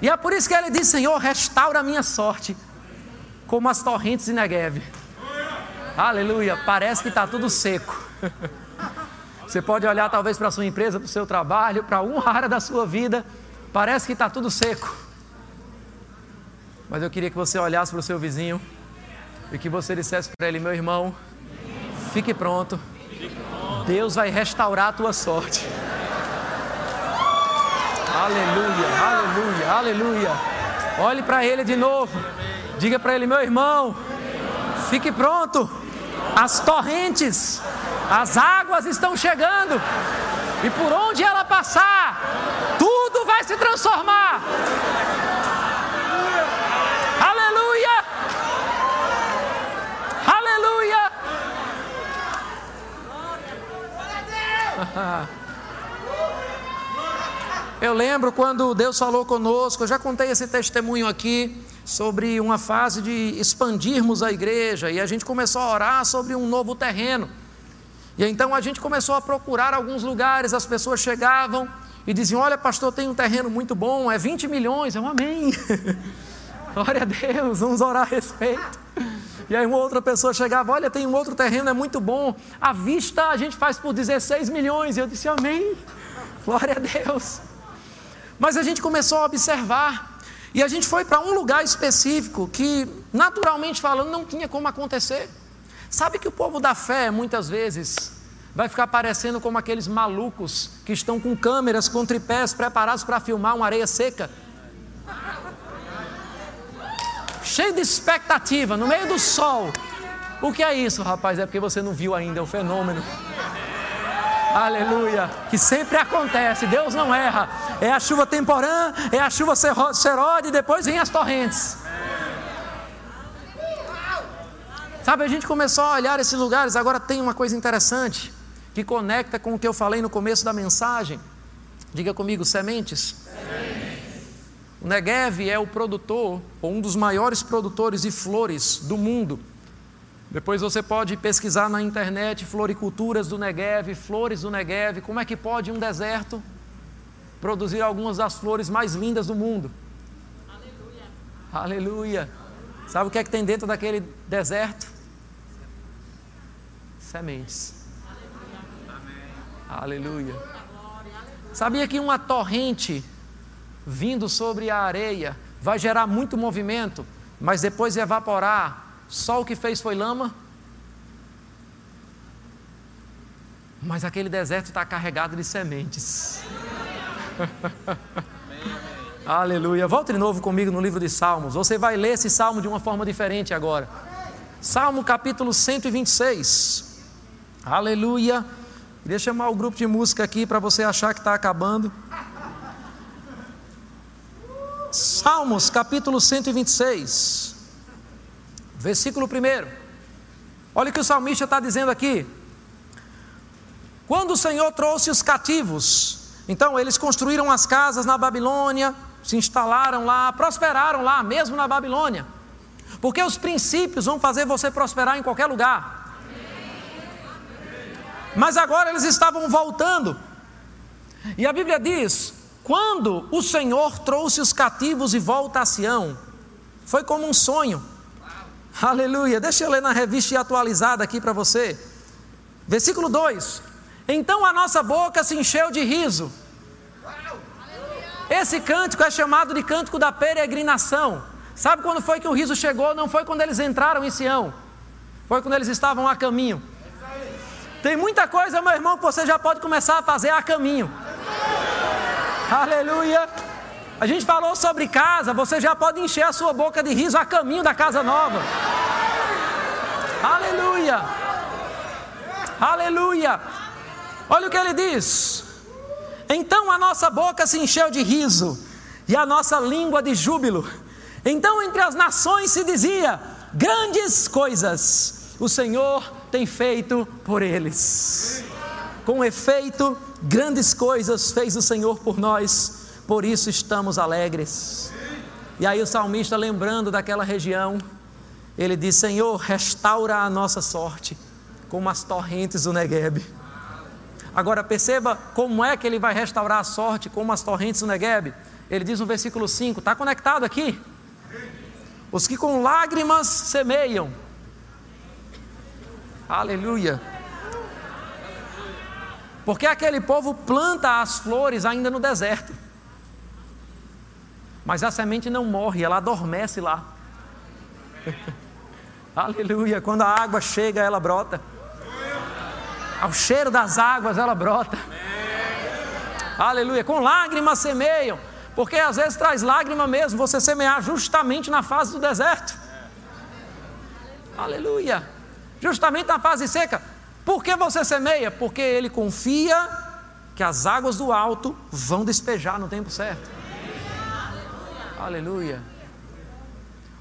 E é por isso que ele diz: Senhor, restaura a minha sorte, como as torrentes de Negev. Aleluia, parece que está tudo seco. Você pode olhar talvez para a sua empresa, para o seu trabalho, para uma área da sua vida, parece que está tudo seco. Mas eu queria que você olhasse para o seu vizinho e que você dissesse para ele: meu irmão, fique pronto, Deus vai restaurar a tua sorte. Aleluia, aleluia, aleluia. Olhe para ele de novo. Diga para ele, meu irmão, fique pronto. As torrentes, as águas estão chegando. E por onde ela passar, tudo vai se transformar. Aleluia! Aleluia! Eu lembro quando Deus falou conosco, eu já contei esse testemunho aqui sobre uma fase de expandirmos a igreja e a gente começou a orar sobre um novo terreno. E então a gente começou a procurar alguns lugares, as pessoas chegavam e diziam: Olha, pastor, tem um terreno muito bom, é 20 milhões. Eu, amém. Glória a Deus, vamos orar a respeito. E aí uma outra pessoa chegava: Olha, tem um outro terreno, é muito bom. A vista a gente faz por 16 milhões. E eu disse: Amém. Glória a Deus. Mas a gente começou a observar. E a gente foi para um lugar específico que, naturalmente falando, não tinha como acontecer. Sabe que o povo da fé, muitas vezes, vai ficar parecendo como aqueles malucos que estão com câmeras, com tripés preparados para filmar uma areia seca. Cheio de expectativa, no meio do sol. O que é isso, rapaz? É porque você não viu ainda, é um fenômeno. Aleluia, que sempre acontece, Deus não erra. É a chuva temporã, é a chuva serode, depois vem as torrentes. Sabe, a gente começou a olhar esses lugares, agora tem uma coisa interessante que conecta com o que eu falei no começo da mensagem. Diga comigo, sementes. sementes. O Negev é o produtor, ou um dos maiores produtores de flores do mundo. Depois você pode pesquisar na internet floriculturas do Negev, flores do Negev, como é que pode um deserto produzir algumas das flores mais lindas do mundo? Aleluia. Aleluia. Sabe o que é que tem dentro daquele deserto? Sementes. Aleluia. Sabia que uma torrente vindo sobre a areia vai gerar muito movimento, mas depois de evaporar, só o que fez foi lama? Mas aquele deserto está carregado de sementes. Aleluia. Volte de novo comigo no livro de Salmos. Você vai ler esse salmo de uma forma diferente agora. Salmo capítulo 126. Aleluia. Queria chamar o grupo de música aqui para você achar que está acabando. Salmos, capítulo 126, versículo 1. Olha o que o salmista está dizendo aqui. Quando o Senhor trouxe os cativos, então eles construíram as casas na Babilônia, se instalaram lá, prosperaram lá, mesmo na Babilônia. Porque os princípios vão fazer você prosperar em qualquer lugar. Mas agora eles estavam voltando. E a Bíblia diz: quando o Senhor trouxe os cativos de volta a Sião, foi como um sonho. Aleluia. Deixa eu ler na revista atualizada aqui para você. Versículo 2: Então a nossa boca se encheu de riso. Esse cântico é chamado de cântico da peregrinação. Sabe quando foi que o riso chegou? Não foi quando eles entraram em Sião, foi quando eles estavam a caminho. Tem muita coisa, meu irmão, que você já pode começar a fazer a caminho. Aleluia. A gente falou sobre casa, você já pode encher a sua boca de riso a caminho da casa nova. Aleluia. Aleluia. Olha o que ele diz. Então a nossa boca se encheu de riso e a nossa língua de júbilo. Então entre as nações se dizia: grandes coisas o Senhor tem feito por eles. Com efeito, grandes coisas fez o Senhor por nós, por isso estamos alegres. E aí o salmista, lembrando daquela região, ele diz: Senhor, restaura a nossa sorte, como as torrentes do Negueb. Agora perceba como é que ele vai restaurar a sorte, como as torrentes do Negueb. Ele diz no versículo 5, está conectado aqui? Os que com lágrimas semeiam, Aleluia. Porque aquele povo planta as flores ainda no deserto. Mas a semente não morre, ela adormece lá. Aleluia. Quando a água chega, ela brota. Ao cheiro das águas, ela brota. Aleluia. Com lágrimas semeiam. Porque às vezes traz lágrima mesmo você semear justamente na fase do deserto. Aleluia justamente na fase seca. Por que você semeia? Porque ele confia que as águas do alto vão despejar no tempo certo. Aleluia.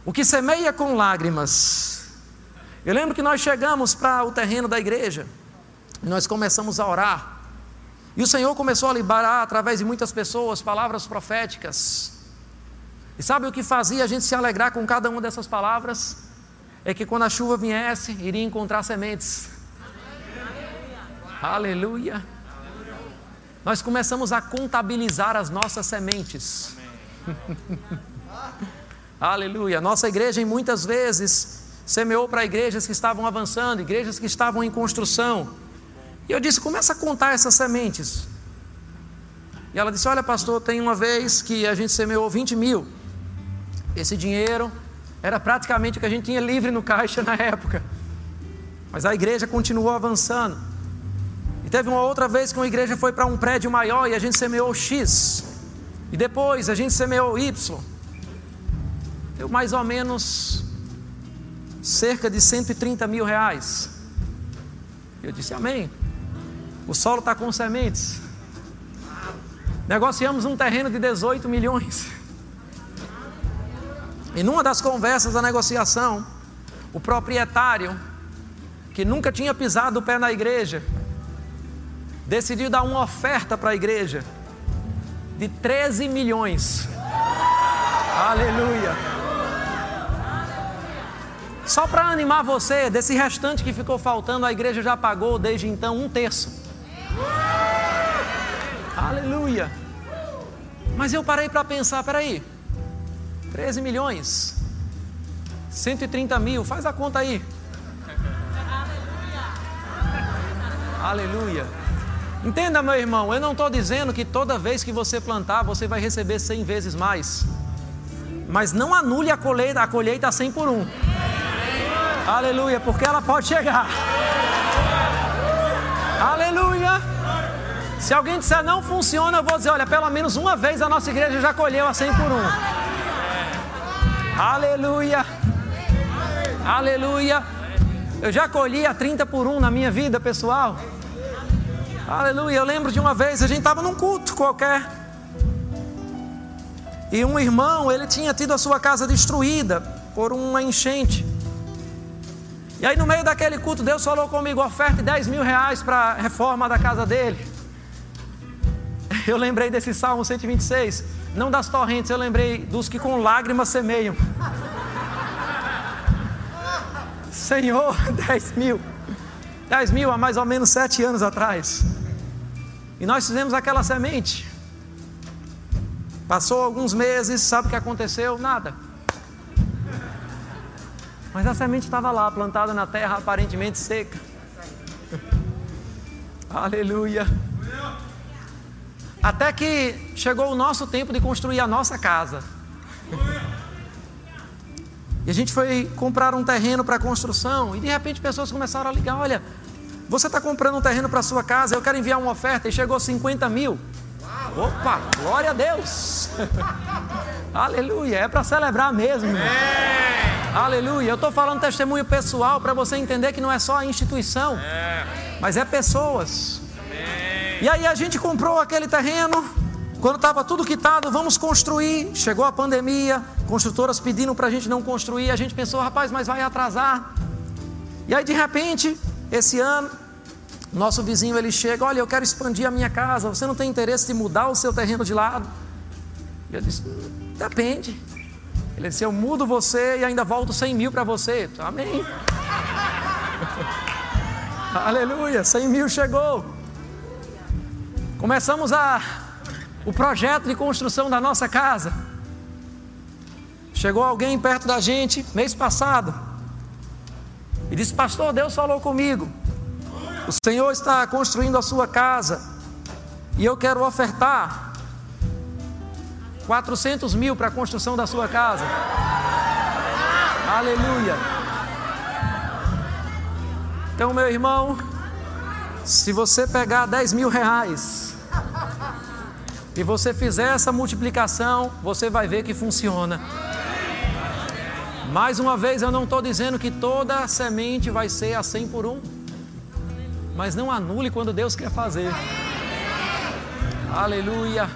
O que semeia com lágrimas. Eu lembro que nós chegamos para o terreno da igreja nós começamos a orar. E o Senhor começou a liberar através de muitas pessoas palavras proféticas. E sabe o que fazia a gente se alegrar com cada uma dessas palavras? é que quando a chuva viesse, iria encontrar sementes. Aleluia. Nós começamos a contabilizar as nossas sementes. Aleluia. Nossa igreja, muitas vezes, semeou para igrejas que estavam avançando, igrejas que estavam em construção. E eu disse: começa a contar essas sementes. E ela disse: Olha, pastor, tem uma vez que a gente semeou 20 mil. Esse dinheiro era praticamente o que a gente tinha livre no caixa na época. Mas a igreja continuou avançando. E teve uma outra vez que uma igreja foi para um prédio maior e a gente semeou X. E depois a gente semeou Y. Deu mais ou menos cerca de 130 mil reais. Eu disse amém. O solo está com sementes. Negociamos um terreno de 18 milhões. E numa das conversas da negociação, o proprietário, que nunca tinha pisado o pé na igreja, decidiu dar uma oferta para a igreja de 13 milhões. Aleluia. Só para animar você, desse restante que ficou faltando, a igreja já pagou desde então um terço. Aleluia. Mas eu parei para pensar, peraí, 13 milhões, 130 mil, faz a conta aí. Aleluia. Entenda, meu irmão, eu não estou dizendo que toda vez que você plantar, você vai receber 100 vezes mais. Mas não anule a colheita, a colheita 100 por 1. Aleluia, porque ela pode chegar. Aleluia. Se alguém disser não funciona, eu vou dizer: olha, pelo menos uma vez a nossa igreja já colheu a 100 por 1. Aleluia. Aleluia. Eu já colhi a 30 por 1 na minha vida pessoal. Aleluia. Eu lembro de uma vez, a gente estava num culto qualquer. E um irmão, ele tinha tido a sua casa destruída por uma enchente. E aí, no meio daquele culto, Deus falou comigo: oferta de 10 mil reais para a reforma da casa dele. Eu lembrei desse Salmo 126, não das torrentes, eu lembrei dos que com lágrimas semeiam. Senhor, 10 mil. 10 mil há mais ou menos sete anos atrás. E nós fizemos aquela semente. Passou alguns meses, sabe o que aconteceu? Nada. Mas a semente estava lá, plantada na terra, aparentemente seca. Aleluia. Até que chegou o nosso tempo de construir a nossa casa. E a gente foi comprar um terreno para construção e de repente pessoas começaram a ligar: olha, você está comprando um terreno para sua casa, eu quero enviar uma oferta e chegou 50 mil. Opa, glória a Deus! Aleluia, é para celebrar mesmo. Aleluia. Eu estou falando testemunho pessoal para você entender que não é só a instituição, é. mas é pessoas. Amém. E aí a gente comprou aquele terreno. Quando estava tudo quitado, vamos construir. Chegou a pandemia, construtoras pedindo para a gente não construir. A gente pensou, rapaz, mas vai atrasar. E aí de repente, esse ano, nosso vizinho ele chega, olha, eu quero expandir a minha casa. Você não tem interesse de mudar o seu terreno de lado? E eu disse, depende. Ele disse: Eu mudo você e ainda volto 100 mil para você. Amém. Aleluia, 100 mil chegou. Começamos a, o projeto de construção da nossa casa. Chegou alguém perto da gente mês passado e disse: Pastor, Deus falou comigo. O Senhor está construindo a sua casa e eu quero ofertar 400 mil para a construção da sua casa. Aleluia. Então, meu irmão, se você pegar 10 mil reais e você fizer essa multiplicação, você vai ver que funciona. Mais uma vez, eu não estou dizendo que toda semente vai ser a 100 por um, mas não anule quando Deus quer fazer. Aleluia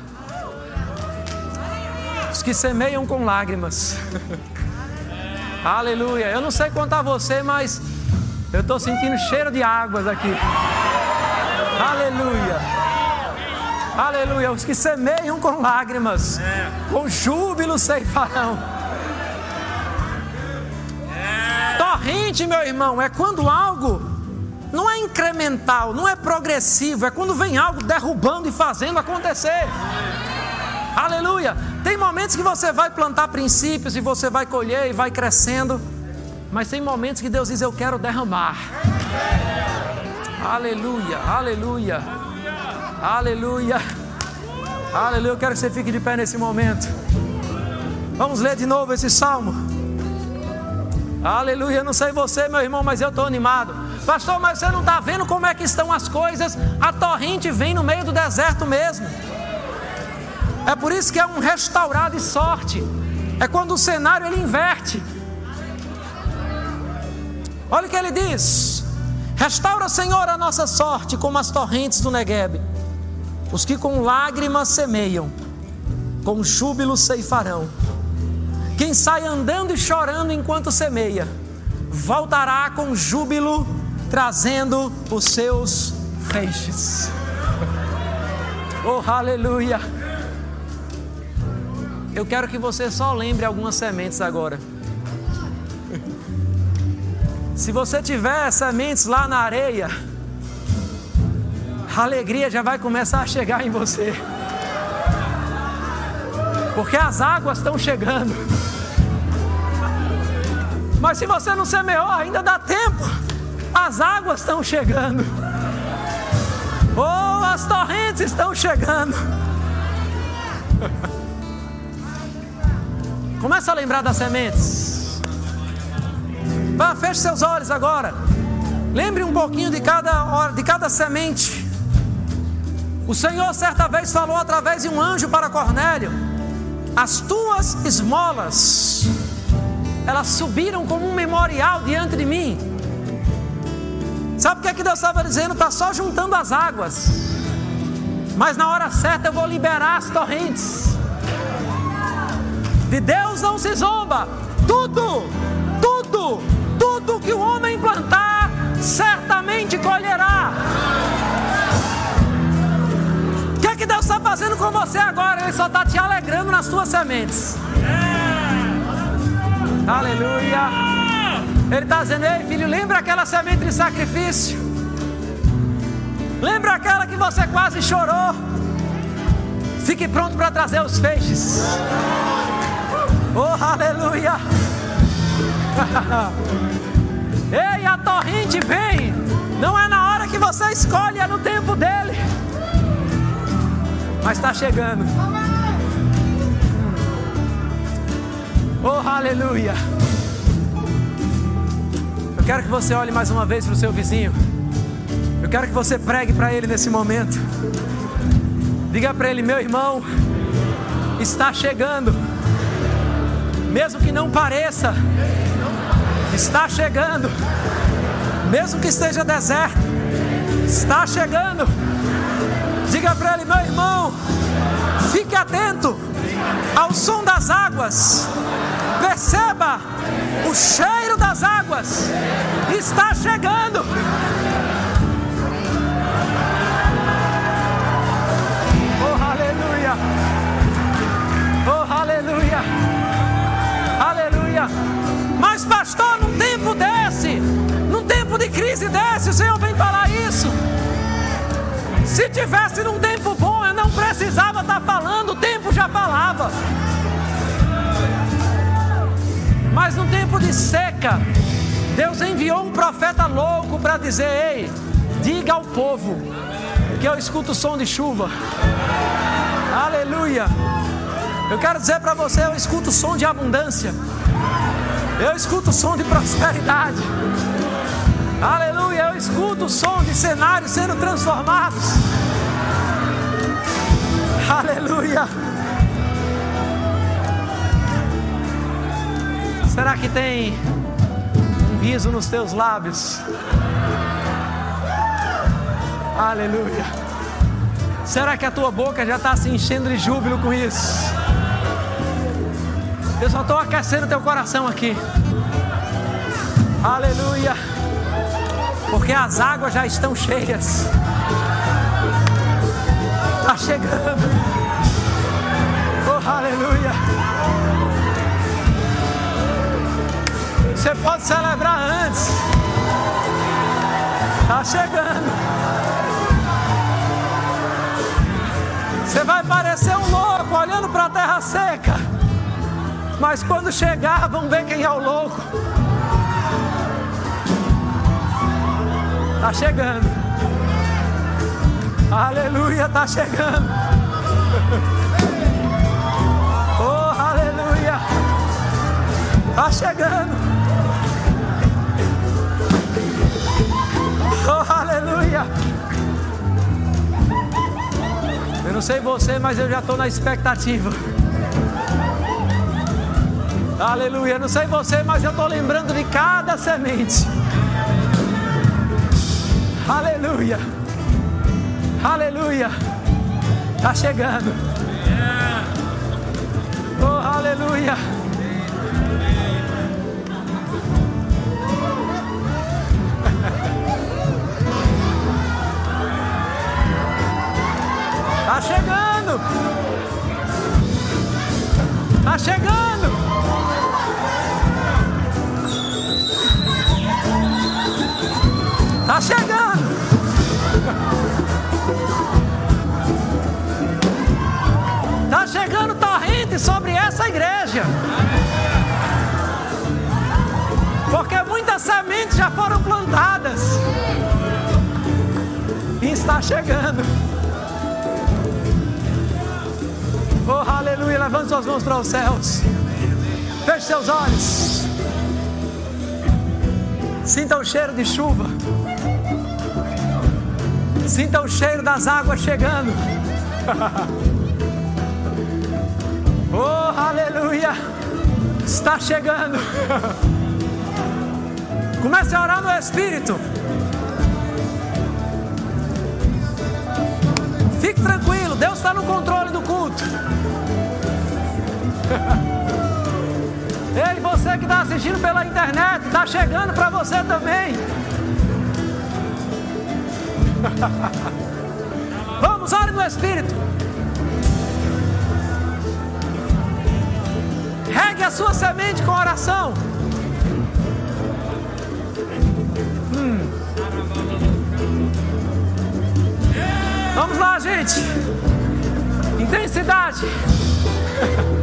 que semeiam com lágrimas. Aleluia. Eu não sei contar você, mas eu estou sentindo cheiro de águas aqui. Aleluia. Aleluia. Os que semeiam com lágrimas, com júbilo ceifarão. Torrente, meu irmão, é quando algo não é incremental, não é progressivo, é quando vem algo derrubando e fazendo acontecer. Aleluia. Tem momentos que você vai plantar princípios e você vai colher e vai crescendo, mas tem momentos que Deus diz: Eu quero derramar. Aleluia, aleluia, aleluia, aleluia. Eu quero que você fique de pé nesse momento. Vamos ler de novo esse salmo. Aleluia. Não sei você, meu irmão, mas eu estou animado. Pastor, mas você não está vendo como é que estão as coisas? A torrente vem no meio do deserto mesmo. É por isso que é um restaurado e sorte. É quando o cenário ele inverte. Olha o que ele diz: Restaura, Senhor, a nossa sorte como as torrentes do Negueb. Os que com lágrimas semeiam, com júbilo ceifarão. Quem sai andando e chorando enquanto semeia, voltará com júbilo, trazendo os seus feixes. Oh, aleluia! Eu quero que você só lembre algumas sementes agora. Se você tiver sementes lá na areia, a alegria já vai começar a chegar em você. Porque as águas estão chegando. Mas se você não semeou, ainda dá tempo. As águas estão chegando. Oh, as torrentes estão chegando. Começa a lembrar das sementes. Vá, feche seus olhos agora. Lembre um pouquinho de cada hora, de cada semente. O Senhor certa vez falou através de um anjo para Cornélio: As tuas esmolas, elas subiram como um memorial diante de mim. Sabe o que é que Deus estava dizendo? Está só juntando as águas. Mas na hora certa eu vou liberar as torrentes. De Deus não se zomba. Tudo, tudo, tudo que o homem plantar, certamente colherá. Está fazendo com você agora? Ele só está te alegrando nas tuas sementes. Aleluia. Ele está dizendo: Ei, filho, lembra aquela semente de sacrifício? Lembra aquela que você quase chorou? Fique pronto para trazer os feixes. Oh, aleluia! Ei, a torrente vem. Não é na hora que você escolhe, é no tempo dele. Mas está chegando. Oh, aleluia! Eu quero que você olhe mais uma vez para o seu vizinho. Eu quero que você pregue para ele nesse momento. Diga para ele, meu irmão, está chegando. Mesmo que não pareça, está chegando. Mesmo que esteja deserto, está chegando. Diga para ele, meu irmão, fique atento ao som das águas. Perceba o cheiro das águas está chegando. Oh, aleluia! Oh, aleluia! Aleluia! Mas, pastor, num tempo desse, num tempo de crise desse, o Senhor vem falar isso. Se tivesse num tempo bom, eu não precisava estar falando, o tempo já falava. Mas no tempo de seca, Deus enviou um profeta louco para dizer: Ei, diga ao povo que eu escuto o som de chuva. Aleluia. Eu quero dizer para você: eu escuto o som de abundância. Eu escuto o som de prosperidade. Aleluia. Eu escuto o som de cenários sendo transformados. Aleluia. Será que tem um riso nos teus lábios? Aleluia. Será que a tua boca já está se enchendo de júbilo com isso? Eu só estou aquecendo teu coração aqui. Aleluia. Porque as águas já estão cheias. Está chegando. Oh, aleluia. Você pode celebrar antes. Está chegando. Você vai parecer um louco olhando para a terra seca. Mas quando chegar, vão ver quem é o louco. Está chegando. Aleluia, está chegando. Oh, aleluia. Está chegando. Oh, aleluia. Eu não sei você, mas eu já estou na expectativa. Aleluia. Não sei você, mas eu estou lembrando de cada semente. Aleluia. Aleluia. Está chegando. Oh, aleluia. Está chegando. Está chegando. Igreja. Porque muitas sementes já foram plantadas. E está chegando. Oh, aleluia. Levante suas mãos para os céus. Feche seus olhos. Sinta o cheiro de chuva. Sinta o cheiro das águas chegando. oh, aleluia! Está chegando. Comece a orar no Espírito. Fique tranquilo, Deus está no controle do culto. Ei, você que está assistindo pela internet, está chegando para você também. Vamos, ore no Espírito. Regue a sua semente com oração. Hum. Vamos lá, gente. Intensidade.